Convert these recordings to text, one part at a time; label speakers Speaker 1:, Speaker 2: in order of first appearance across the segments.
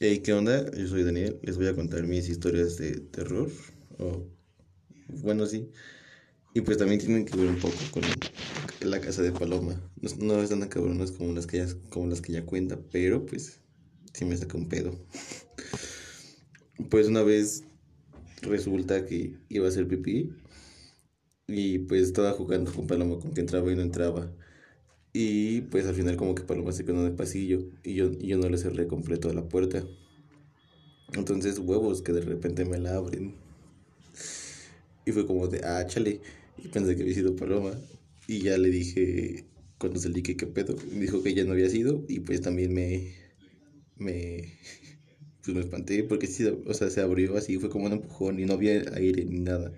Speaker 1: Hey, ¿qué onda? Yo soy Daniel. Les voy a contar mis historias de terror. Bueno, sí. Y pues también tienen que ver un poco con la casa de Paloma. No, no están tan cabronas como las que ya, como las que ya cuenta, pero pues sí me saca un pedo. Pues una vez resulta que iba a hacer pipí y pues estaba jugando con Paloma con que entraba y no entraba. Y pues al final como que Paloma se quedó en el pasillo y yo, y yo no le cerré completo la puerta. Entonces huevos que de repente me la abren. Y fue como de, ah, chale. Y pensé que había sido Paloma. Y ya le dije, cuando salí que qué pedo. Dijo que ya no había sido. Y pues también me, me, pues me espanté porque sí, o sea, se abrió así, fue como un empujón y no había aire ni nada.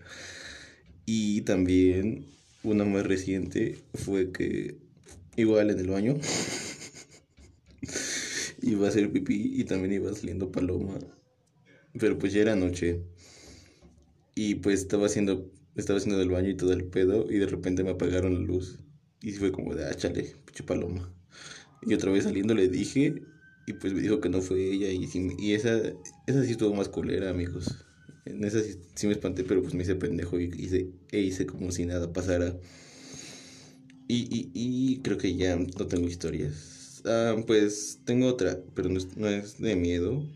Speaker 1: Y también una más reciente fue que igual en el baño iba a hacer pipí y también iba saliendo paloma. Pero pues ya era noche. Y pues estaba haciendo, estaba haciendo del baño y todo el pedo y de repente me apagaron la luz. Y fue como de, ah, chale, pinche paloma. Y otra vez saliendo le dije y pues me dijo que no fue ella y, y esa, esa sí estuvo más culera, amigos. En esa sí, me espanté, pero pues me hice pendejo y hice, e hice como si nada pasara. Y, y, creo que ya no tengo historias. Ah, pues tengo otra, pero no es, no es de miedo.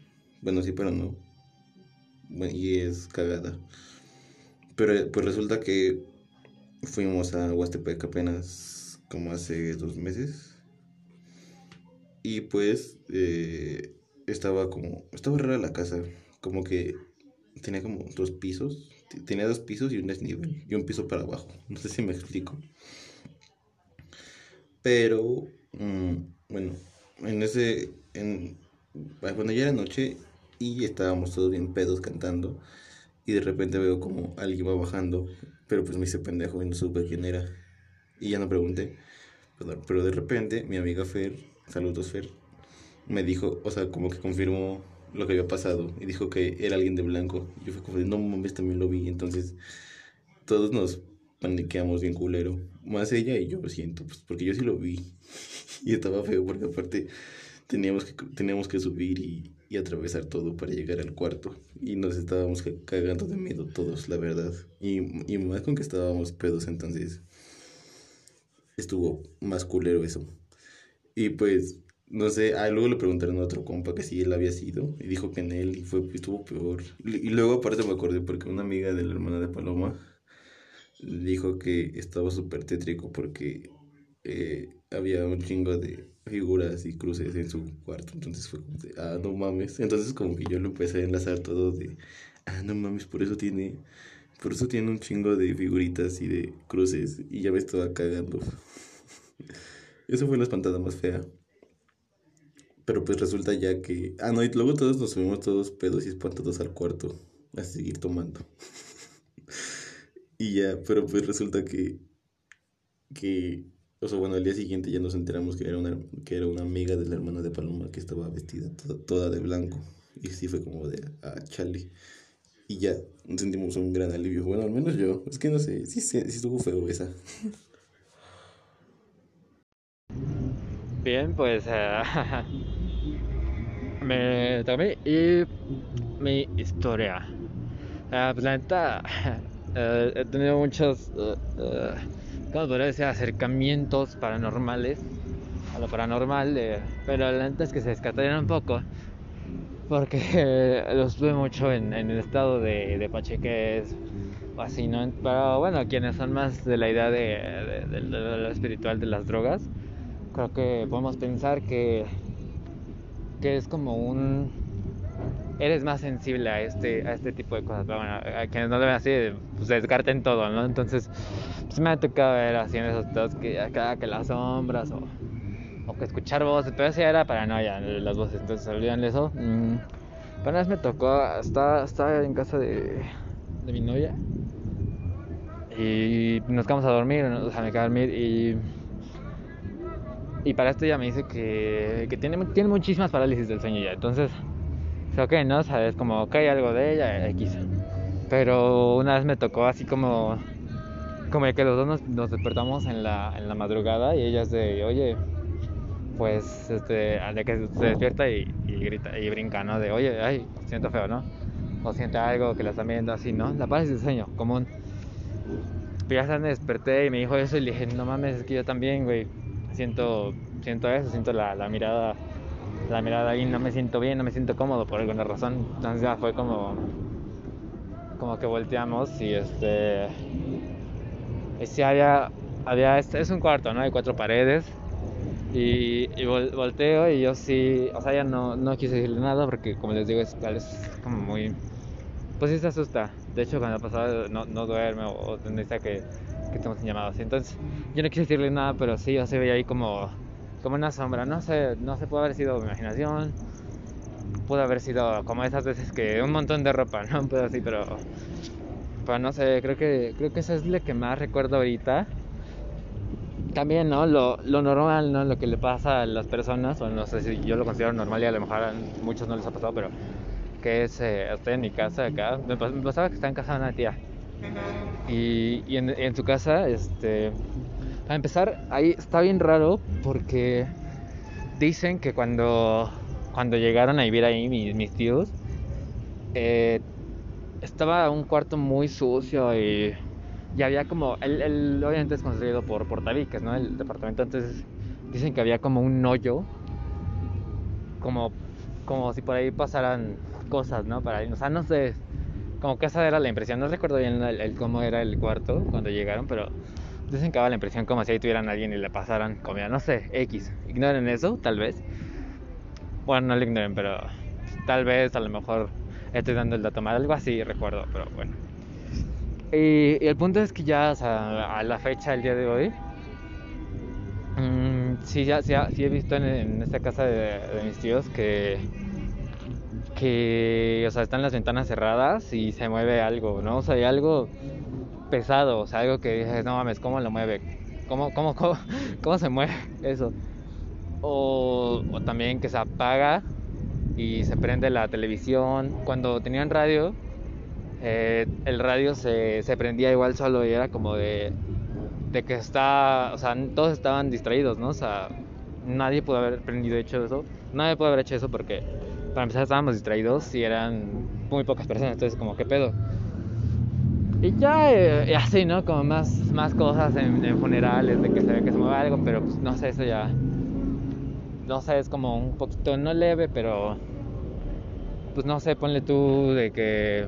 Speaker 1: Bueno, sí, pero no. y es cagada. Pero pues resulta que fuimos a Huastepec apenas como hace dos meses. Y pues eh, estaba como, estaba rara la casa, como que tenía como dos pisos, tenía dos pisos y un desnivel, y un piso para abajo, no sé si me explico. Pero, mm, bueno, en ese, en, bueno, ya era noche y estábamos todos bien pedos cantando y de repente veo como alguien va bajando, pero pues me hice pendejo y no supe quién era. Y ya no pregunté. pero de repente mi amiga Fer saludos Fer, me dijo, o sea, como que confirmó lo que había pasado y dijo que era alguien de blanco. Yo fui como no mames, también lo vi. Entonces, todos nos paniqueamos bien culero. Más ella y yo lo siento, pues porque yo sí lo vi. y estaba feo porque aparte teníamos que, teníamos que subir y, y atravesar todo para llegar al cuarto. Y nos estábamos cagando de miedo todos, la verdad. Y, y más con que estábamos pedos, entonces estuvo más culero eso. Y pues, no sé, ah, luego le preguntaron a otro compa que si él había sido y dijo que en él y fue, estuvo peor. Y luego aparte me acordé porque una amiga de la hermana de Paloma dijo que estaba súper tétrico porque eh, había un chingo de figuras y cruces en su cuarto. Entonces fue como de, ah, no mames. Entonces como que yo lo empecé a enlazar todo de, ah, no mames, por eso tiene, por eso tiene un chingo de figuritas y de cruces y ya me estaba cagando. Eso fue la espantada más fea. Pero pues resulta ya que. Ah, no, y luego todos nos subimos todos pedos y espantados al cuarto a seguir tomando. y ya, pero pues resulta que. Que. O sea, bueno, al día siguiente ya nos enteramos que era una, que era una amiga de la hermana de Paloma que estaba vestida toda, de blanco. Y sí fue como de. Ah, chale. Y ya sentimos un gran alivio. Bueno, al menos yo. Es que no sé, sí, sí, sí estuvo feo esa.
Speaker 2: Bien, pues eh, me tomé y mi historia. Uh, pues la neta, eh, he tenido muchos, uh, ¿cómo podría decir? Acercamientos paranormales a lo paranormal, pero la neta es que se descartaron un poco porque los tuve mucho en, el estado de, de pacheques o así, ¿no? Pero bueno, quienes son más de la idea de, de lo espiritual de las drogas creo que podemos pensar que, que es como un eres más sensible a este, a este tipo de cosas. Pero bueno, a quienes no lo ven así, pues descarten todo, ¿no? Entonces, pues me ha tocado ver así en esos dos que acá que las sombras o, o que escuchar voces, pero eso ya era paranoia, las voces, entonces olvidan de eso. Mm. Pero una vez me tocó, estaba, estaba en casa de, de mi novia y nos quedamos a dormir, o sea, me quedé a dormir y y para esto ya me dice que, que tiene, tiene muchísimas parálisis del sueño ya. Entonces, ok, ¿no? Sabes, como, ok, algo de ella, X. Pero una vez me tocó así como, como que los dos nos, despertamos en la, en la madrugada y ella es de, oye, pues este, de que se despierta y, grita y brinca, ¿no? De oye, ay, siento feo, ¿no? O siente algo que la están viendo así, ¿no? La parálisis de sueño, común. Pero ya me desperté y me dijo eso y le dije, no mames, es que yo también, güey, siento, siento eso, siento la, la mirada, la mirada ahí, no me siento bien, no me siento cómodo por alguna razón. Entonces ya fue como, como que volteamos y este, y sí había, había, este, es un cuarto, ¿no? Hay cuatro paredes y, volteo y yo sí, o sea, ya no, no quise decirle nada porque como les digo, es, es como muy... Pues sí se asusta. De hecho, cuando ha pasado no, no duerme o, necesita que, que estemos en llamadas. Entonces, yo no quise decirle nada, pero sí, yo se veía ahí como, como una sombra. No sé, no sé, puede haber sido mi imaginación. Pudo haber sido como esas veces que un montón de ropa, ¿no? Pero así, pero... Pero no sé, creo que, creo que eso es lo que más recuerdo ahorita también, ¿no? Lo, lo, normal, ¿no? Lo que le pasa a las personas, o no sé si yo lo considero normal y a lo mejor a muchos no les ha pasado, pero que es, eh, estoy en mi casa acá, me, pasaba que está en casa de una tía. Y, y en, en, su casa, este, a empezar, ahí está bien raro porque dicen que cuando, cuando llegaron a vivir ahí mis, mis tíos, eh, estaba un cuarto muy sucio y y había como, el, obviamente es construido por, por tabiques, ¿no? El departamento, entonces dicen que había como un hoyo, como, como si por ahí pasaran cosas, ¿no? Para, o sea, no sé, como que esa era la impresión, no recuerdo bien el, cómo era el cuarto cuando llegaron, pero daba la impresión como si ahí tuvieran a alguien y le pasaran comida, no sé, X, ignoren eso, tal vez. Bueno, no lo ignoren, pero tal vez a lo mejor estoy dando el dato mal, algo así recuerdo, pero bueno. Y, el punto es que ya a la fecha, el día de hoy, mmm, sí, ya, sí, he visto en, esta casa de, mis tíos que, que, o sea, están las ventanas cerradas y se mueve algo, ¿no? O sea, hay algo pesado, o sea, algo que dices, no mames, ¿cómo lo mueve? ¿Cómo, cómo, cómo, se mueve eso? O, o también que se apaga y se prende la televisión. Cuando tenían radio, eh, el radio se, se, prendía igual solo y era como de, de que está, o sea, todos estaban distraídos, ¿no? O sea, nadie pudo haber prendido hecho eso, nadie pudo haber hecho eso porque para empezar estábamos distraídos y eran muy pocas personas, entonces como, ¿qué pedo? Y ya, eh, así, ¿no? Como más, más cosas en, funerales, de que se ve que se mueve algo, pero pues no sé, eso ya, no sé, es como un poquito, no leve, pero pues no sé, ponle tú de que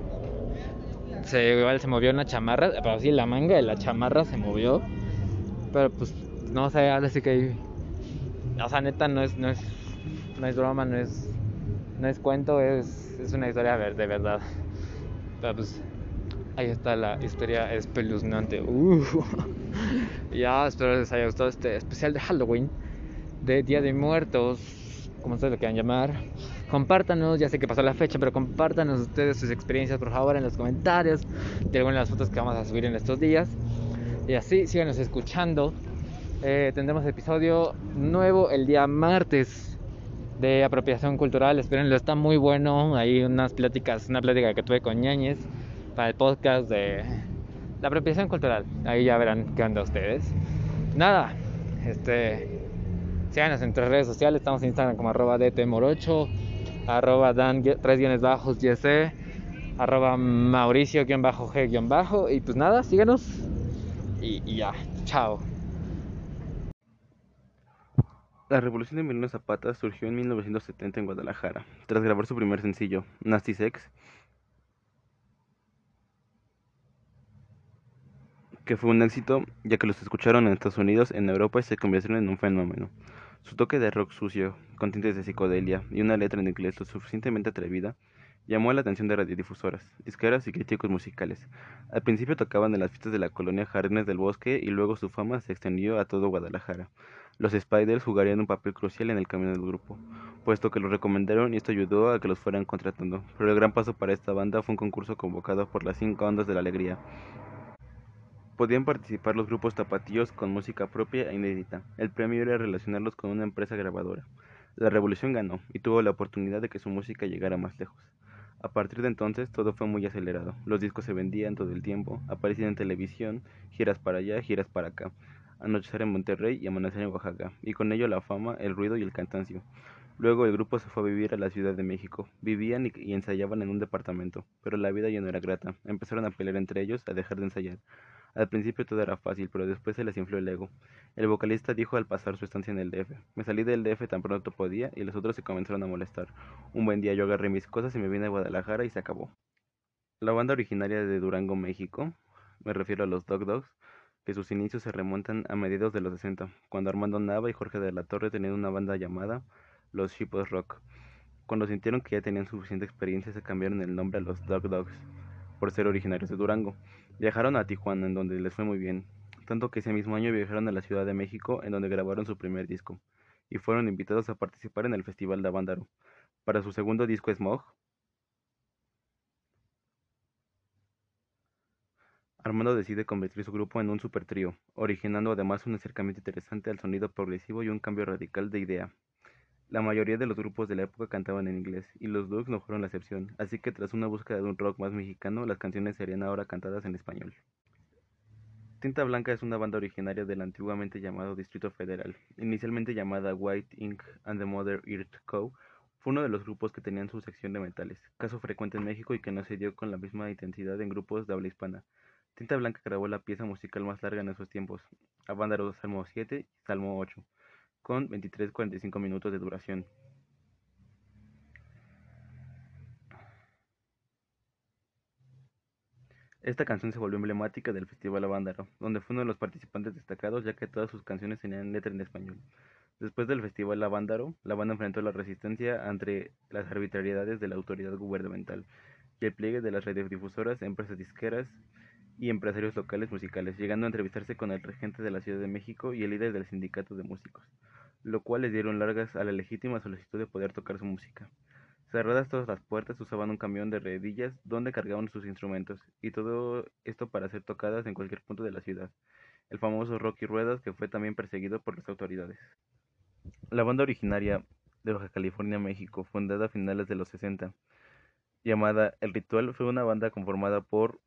Speaker 2: se, igual se movió una chamarra, pero sí, la manga de la chamarra se movió. Pero pues, no sé, ahora sí que. O sea, neta, no es, no es, no es broma, no es, no es cuento, es, es una historia de verdad. Pero pues, ahí está la historia espeluznante. Uh. ya, espero les haya gustado este especial de Halloween, de Día de Muertos, como ustedes lo quieran llamar. Compártanos, ya sé que pasó la fecha, pero compártanos ustedes sus experiencias por favor en los comentarios de algunas de las fotos que vamos a subir en estos días. Y así, síganos escuchando. Eh, tendremos episodio nuevo el día martes de apropiación cultural. Espérenlo, está muy bueno. Hay unas pláticas, una plática que tuve con Ñañez para el podcast de la apropiación cultural. Ahí ya verán qué onda ustedes. Nada, este, síganos en tres redes sociales. Estamos en Instagram como arroba dtmorocho arroba dan tres guiones yc, arroba mauricio guion bajo y pues nada, síganos y, y ya, chao.
Speaker 1: La revolución de Emiliano Zapata surgió en 1970 en Guadalajara, tras grabar su primer sencillo, Nasty Sex, que fue un éxito ya que los escucharon en Estados Unidos, en Europa y se convirtieron en un fenómeno. Su toque de rock sucio, con tintes de psicodelia y una letra en inglés lo suficientemente atrevida, llamó la atención de radiodifusoras, disqueras y críticos musicales. Al principio tocaban en las fiestas de la colonia Jardines del Bosque y luego su fama se extendió a todo Guadalajara. Los Spiders jugarían un papel crucial en el camino del grupo, puesto que los recomendaron y esto ayudó a que los fueran contratando. Pero el gran paso para esta banda fue un concurso convocado por las cinco ondas de la alegría, Podían participar los grupos tapatíos con música propia e inédita. El premio era relacionarlos con una empresa grabadora. La revolución ganó y tuvo la oportunidad de que su música llegara más lejos. A partir de entonces todo fue muy acelerado. Los discos se vendían todo el tiempo, aparecían en televisión, giras para allá, giras para acá. anochecer en Monterrey y amanecer en Oaxaca, y con ello la fama, el ruido y el cansancio. Luego el grupo se fue a vivir a la Ciudad de México. Vivían y, ensayaban en un departamento, pero la vida ya no era grata. Empezaron a pelear entre ellos, a dejar de ensayar. Al principio todo era fácil, pero después se les infló el ego. El vocalista dijo al pasar su estancia en el DF, me salí del DF tan pronto podía y los otros se comenzaron a molestar. Un buen día yo agarré mis cosas y me vine a Guadalajara y se acabó. La banda originaria de Durango, México, me refiero a los Dog Dogs, que sus inicios se remontan a mediados de los 60, cuando Armando Nava y Jorge de la Torre tenían una banda llamada los Shipos Rock. Cuando sintieron que ya tenían suficiente experiencia, se cambiaron el nombre a los Dog Dogs, por ser originarios de Durango. Viajaron a Tijuana, en donde les fue muy bien, tanto que ese mismo año viajaron a la Ciudad de México, en donde grabaron su primer disco, y fueron invitados a participar en el Festival de Avándaro. Para su segundo disco Smog, Armando decide convertir su grupo en un super trío, originando además un acercamiento interesante al sonido progresivo y un cambio radical de idea. La mayoría de los grupos de la época cantaban en inglés, y los Dogs no fueron la excepción, así que tras una búsqueda de un rock más mexicano, las canciones serían ahora cantadas en español. Tinta Blanca es una banda originaria del antiguamente llamado Distrito Federal, inicialmente llamada White Ink and the Mother Earth Co., fue uno de los grupos que tenían su sección de metales, caso frecuente en México y que no se dio con la misma intensidad en grupos de habla hispana. Tinta Blanca grabó la pieza musical más larga en esos tiempos, Avándaro Salmo 7 y Salmo 8 con 23-45 minutos de duración. Esta canción se volvió emblemática del Festival Avándaro, donde fue uno de los participantes destacados ya que todas sus canciones tenían letra en español. Después del Festival Avándaro, la banda enfrentó la resistencia ante las arbitrariedades de la autoridad gubernamental y el pliegue de las radiodifusoras, empresas disqueras y empresarios locales musicales, llegando a entrevistarse con el regente de la Ciudad de México y el líder del sindicato de músicos lo cual les dieron largas a la legítima solicitud de poder tocar su música. Cerradas todas las puertas usaban un camión de redillas donde cargaban sus instrumentos, y todo esto para ser tocadas en cualquier punto de la ciudad. El famoso Rocky Ruedas que fue también perseguido por las autoridades. La banda originaria de Baja California, México, fundada a finales de los 60, llamada El Ritual, fue una banda conformada por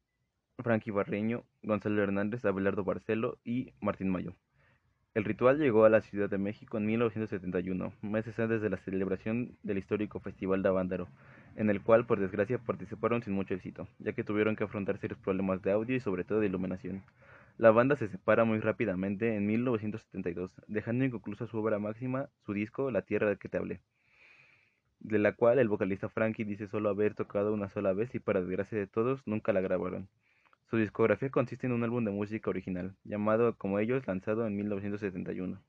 Speaker 1: Frankie Barreño, Gonzalo Hernández, Abelardo Barcelo y Martín Mayo. El ritual llegó a la Ciudad de México en 1971, meses antes de la celebración del histórico Festival de Avándaro, en el cual por desgracia participaron sin mucho éxito, ya que tuvieron que afrontar serios problemas de audio y sobre todo de iluminación. La banda se separa muy rápidamente en 1972, dejando inconclusa su obra máxima, su disco La Tierra de que te hablé, de la cual el vocalista Frankie dice solo haber tocado una sola vez y para desgracia de todos nunca la grabaron. Su discografía consiste en un álbum de música original, llamado como ellos, lanzado en 1971.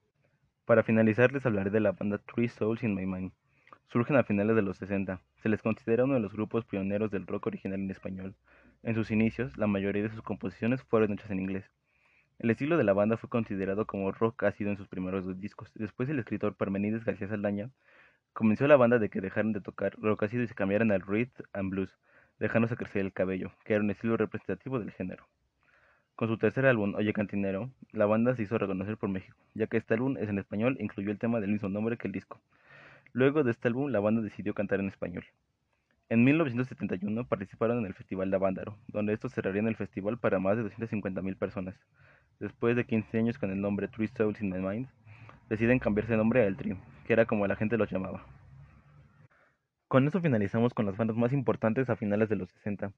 Speaker 1: Para finalizar les hablaré de la banda Three Souls in My Mind. Surgen a finales de los 60. Se les considera uno de los grupos pioneros del rock original en español. En sus inicios, la mayoría de sus composiciones fueron hechas en inglés. El estilo de la banda fue considerado como rock ácido en sus primeros dos discos. Después el escritor Parmenides García Saldaña convenció a la banda de que dejaran de tocar rock ácido y se cambiaran al rhythm and blues dejándose crecer el cabello, que era un estilo representativo del género. Con su tercer álbum, Oye Cantinero, la banda se hizo reconocer por México, ya que este álbum es en español e incluyó el tema del mismo nombre que el disco. Luego de este álbum, la banda decidió cantar en español. En 1971 participaron en el Festival de Avándaro, donde estos cerrarían el festival para más de 250.000 personas. Después de 15 años con el nombre Three Souls in My Mind, deciden cambiarse de nombre a El Trio, que era como la gente los llamaba. Con eso finalizamos con las bandas más importantes a finales de los 60.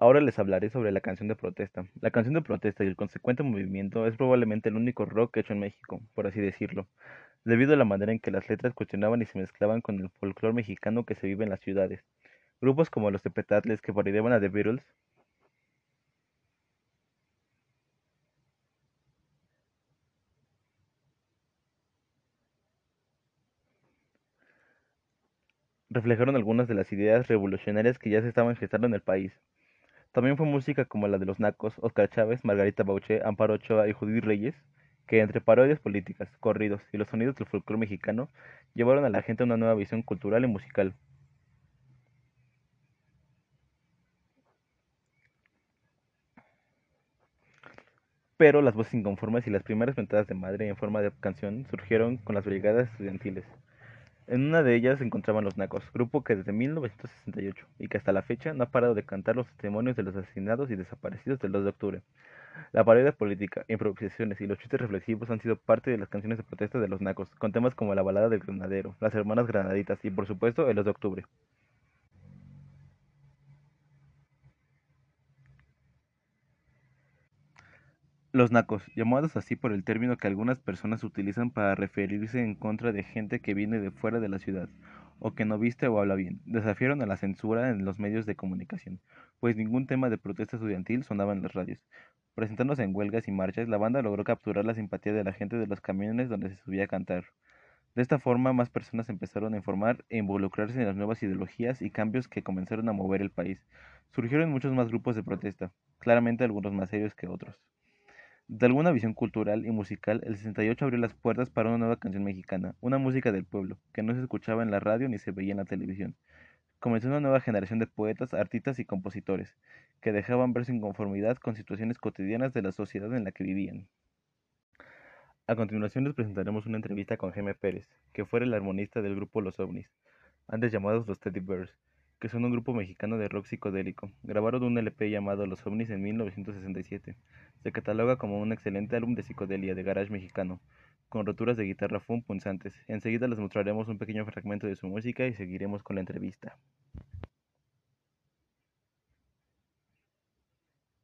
Speaker 1: Ahora les hablaré sobre la canción de protesta. La canción de protesta y el consecuente movimiento es probablemente el único rock hecho en México, por así decirlo, debido a la manera en que las letras cuestionaban y se mezclaban con el folclore mexicano que se vive en las ciudades. Grupos como los de Petatles que parodiaban a The Beatles reflejaron algunas de las ideas revolucionarias que ya se estaban gestando en el país. También fue música como la de los Nacos, Oscar Chávez, Margarita Bauché, Amparo Ochoa y Judith Reyes, que entre parodias políticas, corridos y los sonidos del folclore mexicano llevaron a la gente a una nueva visión cultural y musical. Pero las voces inconformes y las primeras mentadas de madre en forma de canción surgieron con las brigadas estudiantiles. En una de ellas se encontraban los Nacos, grupo que desde 1968 y que hasta la fecha no ha parado de cantar los testimonios de los asesinados y desaparecidos del 2 de octubre. La parodia política, improvisaciones y los chistes reflexivos han sido parte de las canciones de protesta de los nacos, con temas como la balada del granadero, las hermanas granaditas y por supuesto el 2 de octubre. Los nacos, llamados así por el término que algunas personas utilizan para referirse en contra de gente que viene de fuera de la ciudad, o que no viste o habla bien, desafiaron a la censura en los medios de comunicación, pues ningún tema de protesta estudiantil sonaba en las radios. Presentándose en huelgas y marchas, la banda logró capturar la simpatía de la gente de los camiones donde se subía a cantar. De esta forma, más personas empezaron a informar e involucrarse en las nuevas ideologías y cambios que comenzaron a mover el país. Surgieron muchos más grupos de protesta, claramente algunos más serios que otros. De alguna visión cultural y musical, el 68 abrió las puertas para una nueva canción mexicana, una música del pueblo, que no se escuchaba en la radio ni se veía en la televisión. Comenzó una nueva generación de poetas, artistas y compositores, que dejaban ver su inconformidad con situaciones cotidianas de la sociedad en la que vivían. A continuación les presentaremos una entrevista con Jaime Pérez, que fue el armonista del grupo Los OVNIs, antes llamados los Teddy Bears, que son un grupo mexicano de rock psicodélico. Grabaron un LP llamado Los OVNIs en 1967. Se cataloga como un excelente álbum de psicodelia de garage mexicano, con roturas de guitarra funk punzantes. Enseguida les mostraremos un pequeño fragmento de su música y seguiremos con la entrevista.